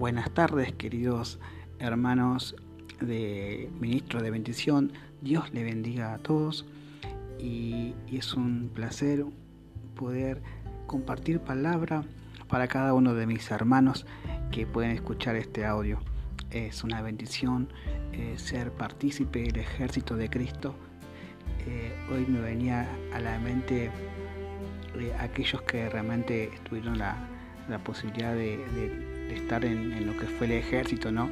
Buenas tardes, queridos hermanos de Ministro de Bendición. Dios le bendiga a todos y, es un placer poder compartir palabra para cada uno de mis hermanos que pueden escuchar este audio. Es una bendición eh, ser partícipe del ejército de Cristo. Eh, hoy me venía a la mente eh, aquellos que realmente tuvieron la, posibilidad de, estar en, lo que fue el ejército, ¿no?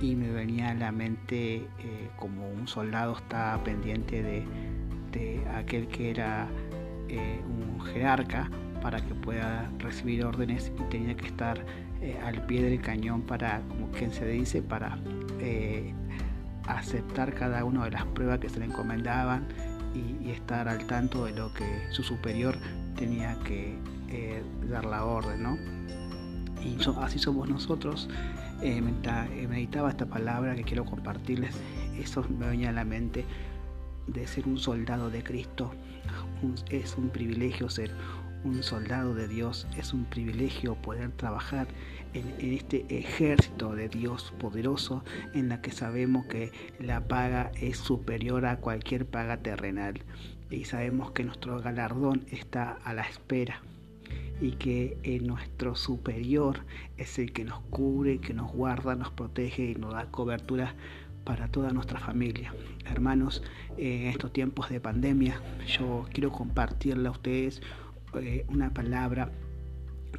Y me venía a la mente eh, como un soldado está pendiente de, aquel que era eh, un jerarca para que pueda recibir órdenes y tenía que estar al pie del cañón para, como quien se dice, para aceptar cada una de las pruebas que se le encomendaban y, estar al tanto de lo que su superior tenía que eh, dar la orden, ¿no? Y así somos nosotros. Eh, eh, meditaba esta palabra que quiero compartirles. Eso me venía a la mente de ser un soldado de Cristo. es un privilegio ser un soldado de Dios, es un privilegio poder trabajar en, este ejército de Dios poderoso en la que sabemos que la paga es superior a cualquier paga terrenal y sabemos que nuestro galardón está a la espera y que nuestro superior es el que nos cubre, que nos guarda, nos protege y nos da cobertura para toda nuestra familia. Hermanos, en estos tiempos de pandemia, yo quiero compartirle a ustedes eh, una palabra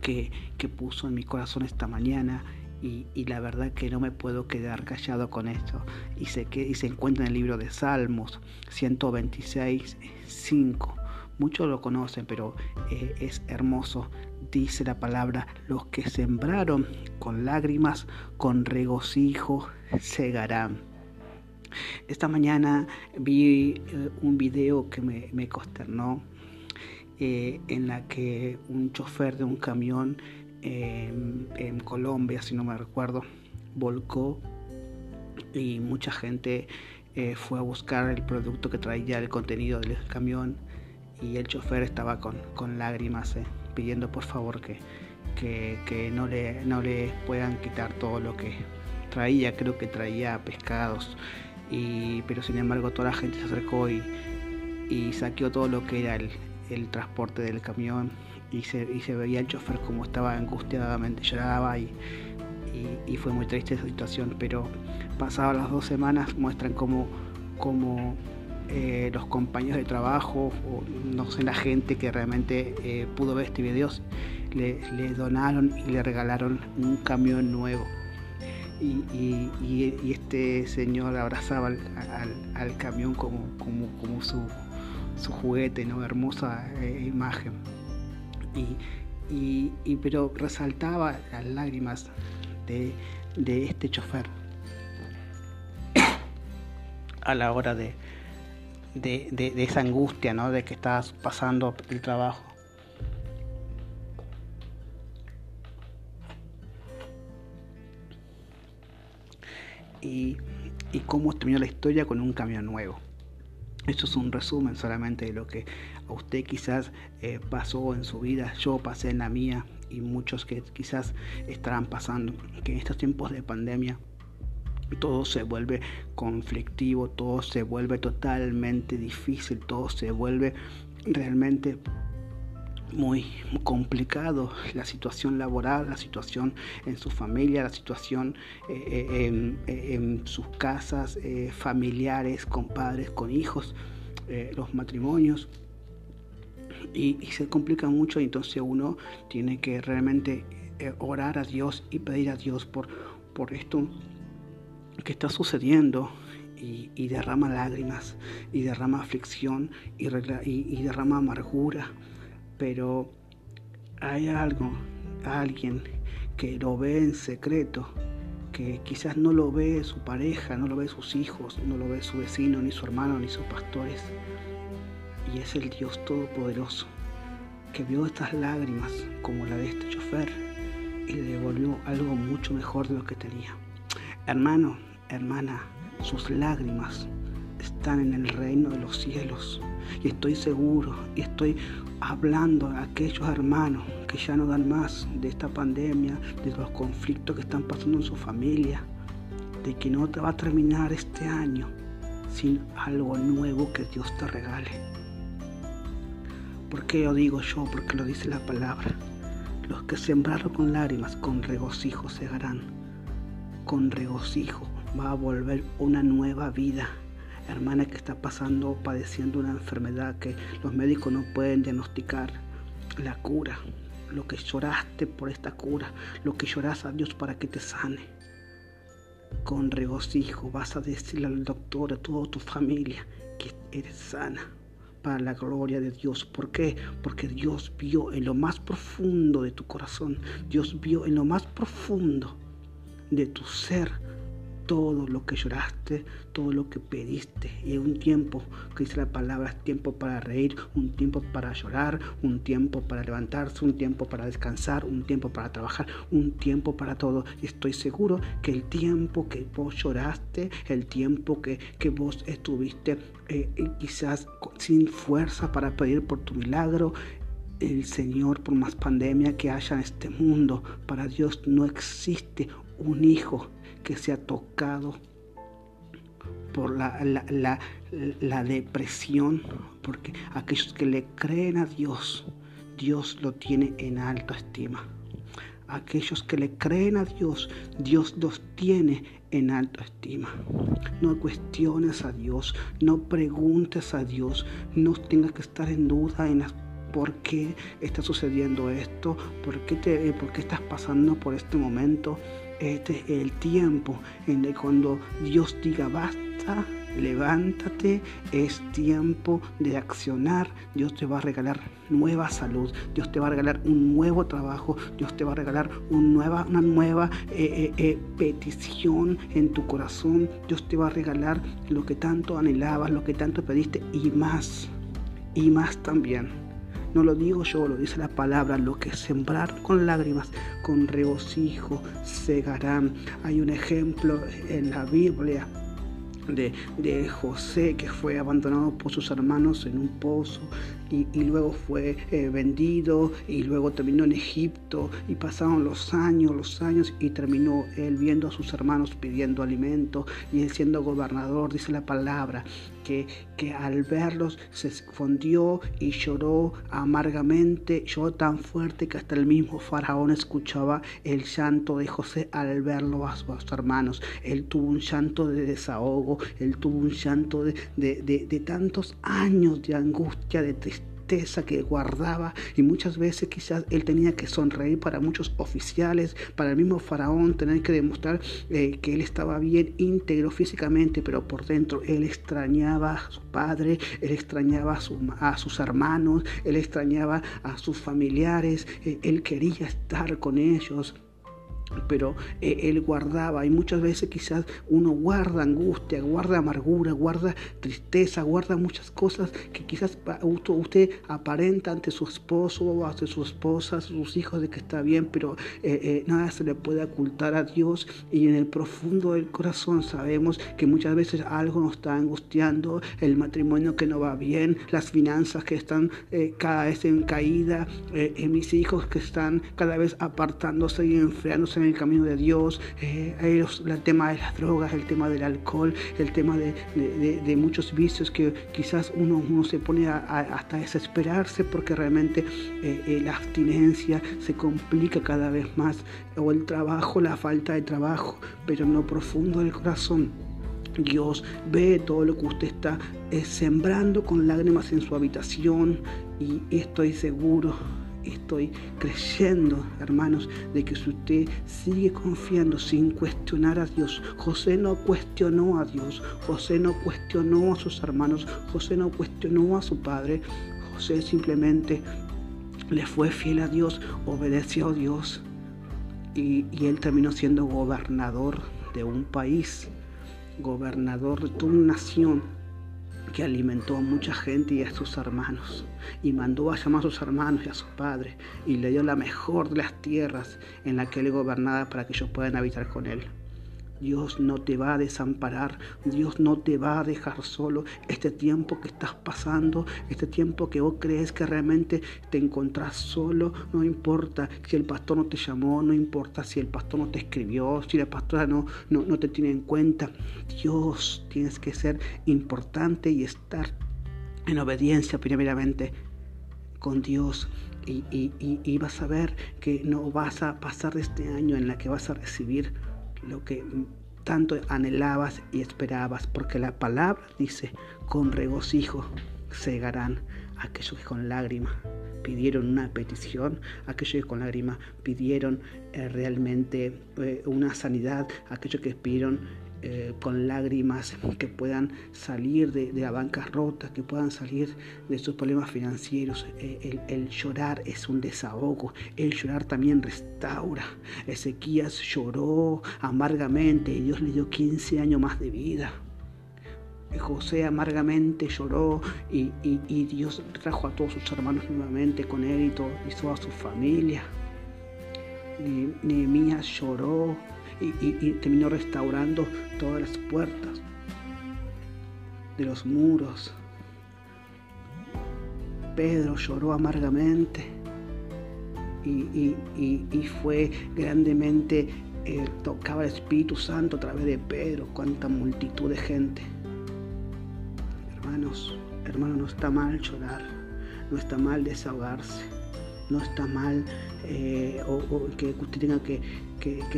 que, puso en mi corazón esta mañana y, la verdad que no me puedo quedar callado con esto. Y se, que, y se encuentra en el libro de Salmos 126, 5. Muchos lo conocen, pero eh, es hermoso. Dice la palabra, los que sembraron con lágrimas, con regocijo segarán. Esta mañana vi eh, un video que me, consternó eh, en la que un chofer de un camión en Colombia, si no me recuerdo, volcó y mucha gente fue a buscar el producto que traía el contenido del camión y el chofer estaba con, con lágrimas eh, pidiendo por favor que, que, no, le, no le puedan quitar todo lo que traía, creo que traía pescados, y, pero sin embargo toda la gente se acercó y, y saqueó todo lo que era el, el transporte del camión. Y se, y se veía el chofer como estaba angustiadamente, lloraba y, y, fue muy triste esa situación, pero pasadas las dos semanas muestran como, como eh, los compañeros de trabajo o no sé, la gente que realmente eh, pudo ver este video le, donaron y le regalaron un camión nuevo. Y, este señor abrazaba al, camión como, su juguete, ¿no? Hermosa eh, imagen. Y, pero resaltaba las lágrimas de este chofer a la hora de, de, esa angustia, ¿no? De que estás pasando el trabajo. Y, y cómo terminó la historia con un camión nuevo. Esto es un resumen solamente de lo que a usted quizás eh, pasó en su vida, yo pasé en la mía y muchos que quizás estarán pasando, que en estos tiempos de pandemia todo se vuelve conflictivo, todo se vuelve totalmente difícil, todo se vuelve realmente muy complicado la situación laboral, la situación en su familia, la situación eh, eh, eh, en, sus casas, familiares, con padres, con hijos, los matrimonios. Y, se complica mucho, y entonces uno tiene que realmente orar a Dios y pedir a Dios por, por esto que está sucediendo y, derrama lágrimas y derrama aflicción y, y derrama amargura pero hay algo, alguien que lo ve en secreto, que quizás no lo ve su pareja, no lo ve sus hijos, no lo ve su vecino, ni su hermano, ni sus pastores. Y es el Dios Todopoderoso, que vio estas lágrimas como la de este chofer y le devolvió algo mucho mejor de lo que tenía. Hermano, hermana, sus lágrimas están en el reino de los cielos Y estoy seguro y estoy hablando a aquellos hermanos que ya no dan más de esta pandemia, de los conflictos que están pasando en su familia, de que no te va a terminar este año sin algo nuevo que Dios te regale. ¿Por qué lo digo yo? Porque lo dice la palabra. Los que sembraron con lágrimas, con regocijo segarán. Con regocijo va a volver una nueva vida. Hermana que está pasando, padeciendo una enfermedad que los médicos no pueden diagnosticar. La cura, lo que lloraste por esta cura, lo que lloras a Dios para que te sane. Con regocijo vas a decirle al doctor, a toda tu familia, que eres sana para la gloria de Dios. ¿Por qué? Porque Dios vio en lo más profundo de tu corazón, Dios vio en lo más profundo de tu ser todo lo que lloraste, todo lo que pediste. Y un tiempo, que dice la palabra, tiempo para reír, un tiempo para llorar, un tiempo para levantarse, un tiempo para descansar, un tiempo para trabajar, un tiempo para todo. Estoy seguro que el tiempo que vos lloraste, el tiempo que, que vos estuviste eh, quizás sin fuerza para pedir por tu milagro, el Señor, por más pandemia que haya en este mundo, para Dios no existe un hijo que se ha tocado por la, la, depresión, porque aquellos que le creen a Dios, Dios lo tiene en alta estima. Aquellos que le creen a Dios, Dios los tiene en alta estima. No cuestiones a Dios, no preguntes a Dios, no tengas que estar en duda en por qué está sucediendo esto, por qué, te, por qué estás pasando por este momento. Este es el tiempo en el cuando Dios diga basta, levántate, es tiempo de accionar. Dios te va a regalar nueva salud, Dios te va a regalar un nuevo trabajo, Dios te va a regalar nueva, una nueva eh, eh, eh, petición en tu corazón, Dios te va a regalar lo que tanto anhelabas, lo que tanto pediste y más, y más también. No lo digo yo, lo dice la palabra. Lo que sembrar con lágrimas, con regocijo, segarán. Hay un ejemplo en la Biblia de, José que fue abandonado por sus hermanos en un pozo y, luego fue eh, vendido y luego terminó en Egipto y pasaron los años, los años y terminó él viendo a sus hermanos pidiendo alimento y él siendo gobernador, dice la palabra, que, que al verlos se escondió y lloró amargamente, lloró tan fuerte que hasta el mismo faraón escuchaba el llanto de José al verlo a, sus hermanos. Él tuvo un llanto de desahogo, él tuvo un llanto de, de tantos años de angustia, de tristeza que guardaba y muchas veces quizás él tenía que sonreír para muchos oficiales, para el mismo faraón, tener que demostrar eh, que él estaba bien íntegro físicamente, pero por dentro él extrañaba a su padre, él extrañaba a, a sus hermanos, él extrañaba a sus familiares, eh, él quería estar con ellos pero eh, él guardaba. Y muchas veces quizás uno guarda angustia, guarda amargura, guarda tristeza, guarda muchas cosas que quizás usted aparenta ante su esposo o ante su esposa, sus hijos de que está bien, pero eh, eh, nada se le puede ocultar a Dios. Y en el profundo del corazón sabemos que muchas veces algo nos está angustiando, el matrimonio que no va bien, las finanzas que están cada vez en caída, mis hijos que están cada vez apartándose y enfriándose en el camino de Dios, eh, el tema de las drogas, el tema del alcohol, el tema de, muchos vicios que quizás uno, uno se pone a, hasta desesperarse porque realmente eh, eh, la abstinencia se complica cada vez más, o el trabajo, la falta de trabajo, pero en lo profundo del corazón. Dios ve todo lo que usted está sembrando con lágrimas en su habitación y estoy seguro estoy creyendo, hermanos, de que si usted sigue confiando sin cuestionar a Dios, José no cuestionó a Dios, José no cuestionó a sus hermanos, José no cuestionó a su padre, José simplemente le fue fiel a Dios, obedeció a Dios y, él terminó siendo gobernador de un país, gobernador de toda una nación que alimentó a mucha gente y a sus hermanos, y mandó a llamar a sus hermanos y a sus padres, y le dio la mejor de las tierras en la que él gobernaba para que ellos puedan habitar con él. Dios no te va a desamparar, Dios no te va a dejar solo. Este tiempo que estás pasando, este tiempo que vos crees que realmente te encontrás solo, no importa si el pastor no te llamó, no importa si el pastor no te escribió, si la pastora no, no, no te tiene en cuenta. Dios tienes que ser importante y estar en obediencia primeramente con Dios. Y, y, y, vas a ver que no vas a pasar este año en la que vas a recibir lo que tanto anhelabas y esperabas, porque la palabra dice, con regocijo cegarán aquellos que con lágrimas pidieron una petición, aquellos que con lágrimas pidieron eh, realmente eh, una sanidad, aquellos que pidieron eh, con lágrimas, que puedan salir de, la bancarrota, que puedan salir de sus problemas financieros. Eh, el, llorar es un desahogo, el llorar también restaura. Ezequías lloró amargamente y Dios le dio 15 años más de vida. José amargamente lloró y, Dios trajo a todos sus hermanos nuevamente con él y, todo, y toda su familia. Nehemías lloró y, terminó restaurando todas las puertas de los muros. Pedro lloró amargamente y, fue grandemente, eh, tocaba el Espíritu Santo a través de Pedro, cuánta multitud de gente. Hermanos, hermanos, no está mal llorar, no está mal desahogarse, no está mal eh, o, que usted tenga que,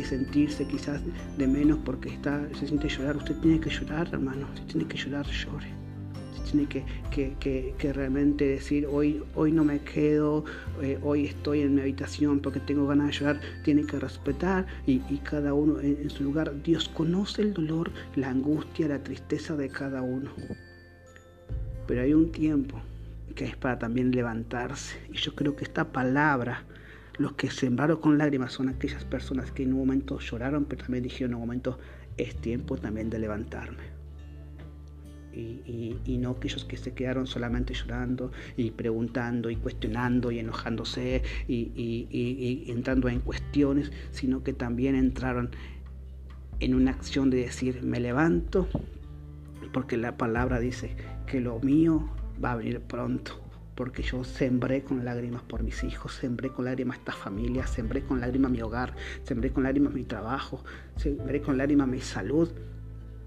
sentirse quizás de menos porque está, se siente llorar. Usted tiene que llorar, hermano. Si tiene que llorar, llore. Si tiene que, realmente decir, hoy, hoy no me quedo, eh, hoy estoy en mi habitación porque tengo ganas de llorar. Tiene que respetar y, cada uno en su lugar. Dios conoce el dolor, la angustia, la tristeza de cada uno. Pero hay un tiempo que es para también levantarse. Y yo creo que esta palabra los que sembraron con lágrimas son aquellas personas que en un momento lloraron, pero también dijeron en un momento, es tiempo también de levantarme. Y, no aquellos que se quedaron solamente llorando y preguntando y cuestionando y enojándose y, entrando en cuestiones, sino que también entraron en una acción de decir, me levanto, porque la palabra dice que lo mío va a venir pronto porque yo sembré con lágrimas por mis hijos, sembré con lágrimas esta familia, sembré con lágrimas mi hogar, sembré con lágrimas mi trabajo, sembré con lágrimas mi salud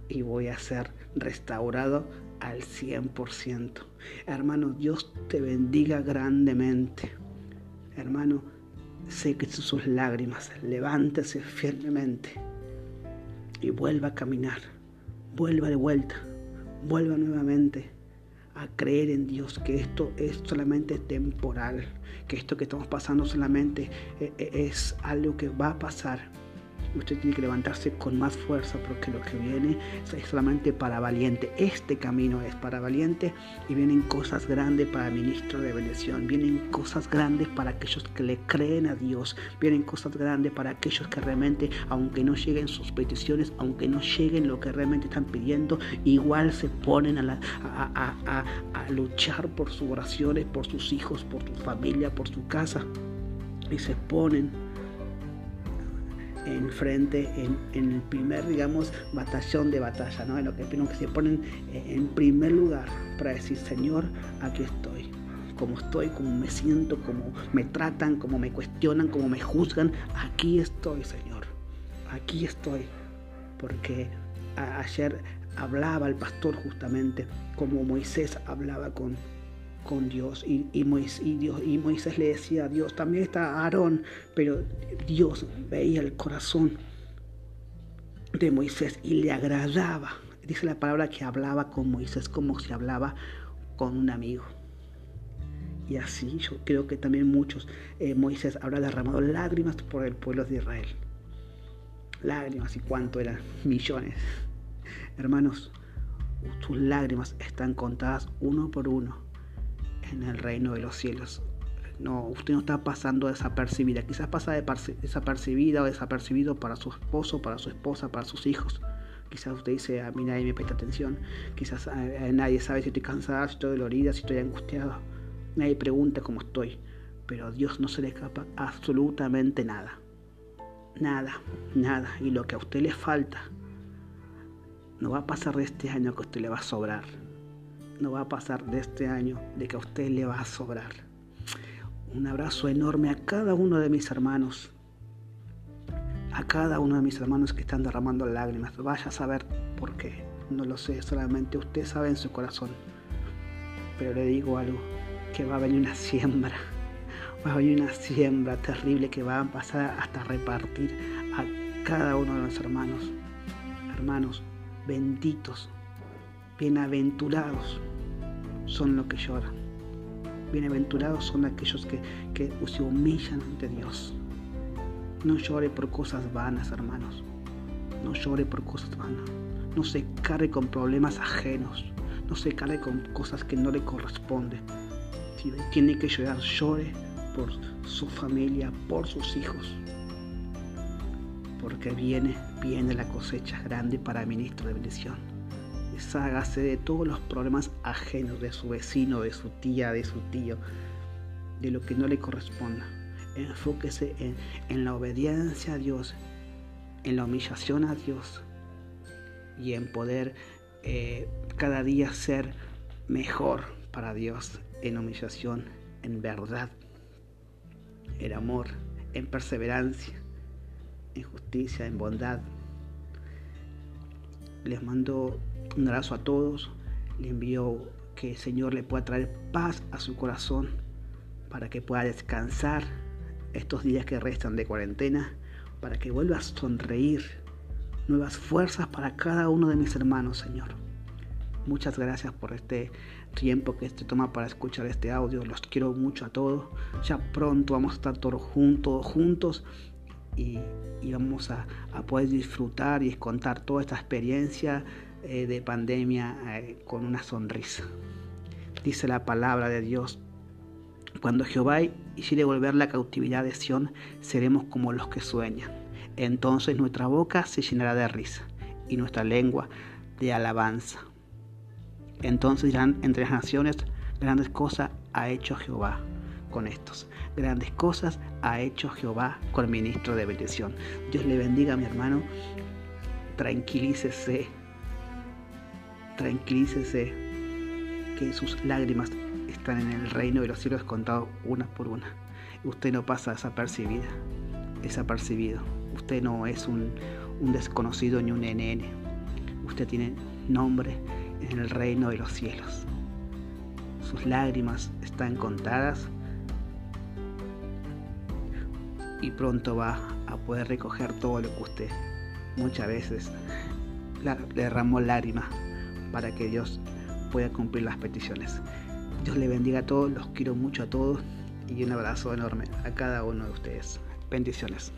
y voy a ser restaurado al 100%. Hermano, Dios te bendiga grandemente. Hermano, sé que sus lágrimas, levántese firmemente y vuelva a caminar, vuelva de vuelta, vuelva nuevamente a creer en Dios, que esto es solamente temporal, que esto que estamos pasando solamente eh, eh, es algo que va a pasar usted tiene que levantarse con más fuerza porque lo que viene es solamente para valiente. Este camino es para valiente y vienen cosas grandes para el ministro de bendición. Vienen cosas grandes para aquellos que le creen a Dios. Vienen cosas grandes para aquellos que realmente, aunque no lleguen sus peticiones, aunque no lleguen lo que realmente están pidiendo, igual se ponen a, a luchar por sus oraciones, por sus hijos, por su familia, por su casa. Y se ponen enfrente en, en el primer, digamos, batallón de batalla, ¿no? En lo que, que se ponen en primer lugar para decir, Señor, aquí estoy. Como estoy, como me siento, como me tratan, como me cuestionan, como me juzgan, aquí estoy, Señor. Aquí estoy. Porque ayer hablaba el pastor justamente como Moisés hablaba con, con Dios y, y, Moisés, y, Dios, y Moisés le decía a Dios, también está Aarón, pero Dios veía el corazón de Moisés y le agradaba. Dice la palabra que hablaba con Moisés como si hablaba con un amigo. Y así yo creo que también muchos, eh, Moisés habrá derramado lágrimas por el pueblo de Israel. Lágrimas y cuánto eran millones. Hermanos, tus lágrimas están contadas uno por uno en el reino de los cielos. No, usted no está pasando desapercibida. Quizás pasa desapercibida o desapercibido para su esposo, para su esposa, para sus hijos. Quizás usted dice, a mí nadie me presta atención. Quizás nadie sabe si estoy cansada, si estoy dolorida, si estoy angustiada. Nadie pregunta cómo estoy. Pero a Dios no se le escapa absolutamente nada. Nada, nada. Y lo que a usted le falta, No va a pasar de este año que a usted le va a sobrar. No va a pasar de este año de que a usted le va a sobrar. Un abrazo enorme a cada uno de mis hermanos. A cada uno de mis hermanos que están derramando lágrimas. Vaya a saber por qué. No lo sé, solamente usted sabe en su corazón. Pero le digo algo, que va a venir una siembra. Va a venir una siembra terrible que va a pasar hasta repartir a cada uno de los hermanos. Hermanos, benditos, bienaventurados son los que lloran. Bienaventurados son aquellos que, que se humillan ante Dios. No llore por cosas vanas, hermanos. No llore por cosas vanas. No se cargue con problemas ajenos. No se cargue con cosas que no le corresponden. Si tiene que llorar, llore por su familia, por sus hijos. Porque viene, viene la cosecha grande para el ministro de bendición. Deshágase de todos los problemas ajenos de su vecino, de su tía, de su tío, de lo que no le corresponda. Enfóquese en, la obediencia a Dios, en la humillación a Dios y en poder eh, cada día ser mejor para Dios en humillación, en verdad, en amor, en perseverancia, en justicia, en bondad. Les mando un abrazo a todos. Le envío que el Señor le pueda traer paz a su corazón para que pueda descansar estos días que restan de cuarentena, para que vuelva a sonreír. Nuevas fuerzas para cada uno de mis hermanos, Señor. Muchas gracias por este tiempo que se toma para escuchar este audio. Los quiero mucho a todos. Ya pronto vamos a estar todos juntos, juntos y, vamos a, poder disfrutar y contar toda esta experiencia eh, de pandemia eh, con una sonrisa. Dice la palabra de Dios. Cuando Jehová hiciere volver la cautividad de Sión, seremos como los que sueñan. Entonces nuestra boca se llenará de risa y nuestra lengua de alabanza. Entonces dirán entre las naciones, grandes cosas ha hecho Jehová con estos. Grandes cosas ha hecho Jehová con ministro de bendición. Dios le bendiga, mi hermano. Tranquilícese. Tranquilícese que sus lágrimas están en el reino de los cielos contados una por una. Usted no pasa desapercibida, desapercibido. Usted no es un, un desconocido ni un NN. Usted tiene nombre en el reino de los cielos. Sus lágrimas están contadas y pronto va a poder recoger todo lo que usted muchas veces le derramó lágrimas para que Dios pueda cumplir las peticiones. Dios le bendiga a todos, los quiero mucho a todos y un abrazo enorme a cada uno de ustedes. Bendiciones.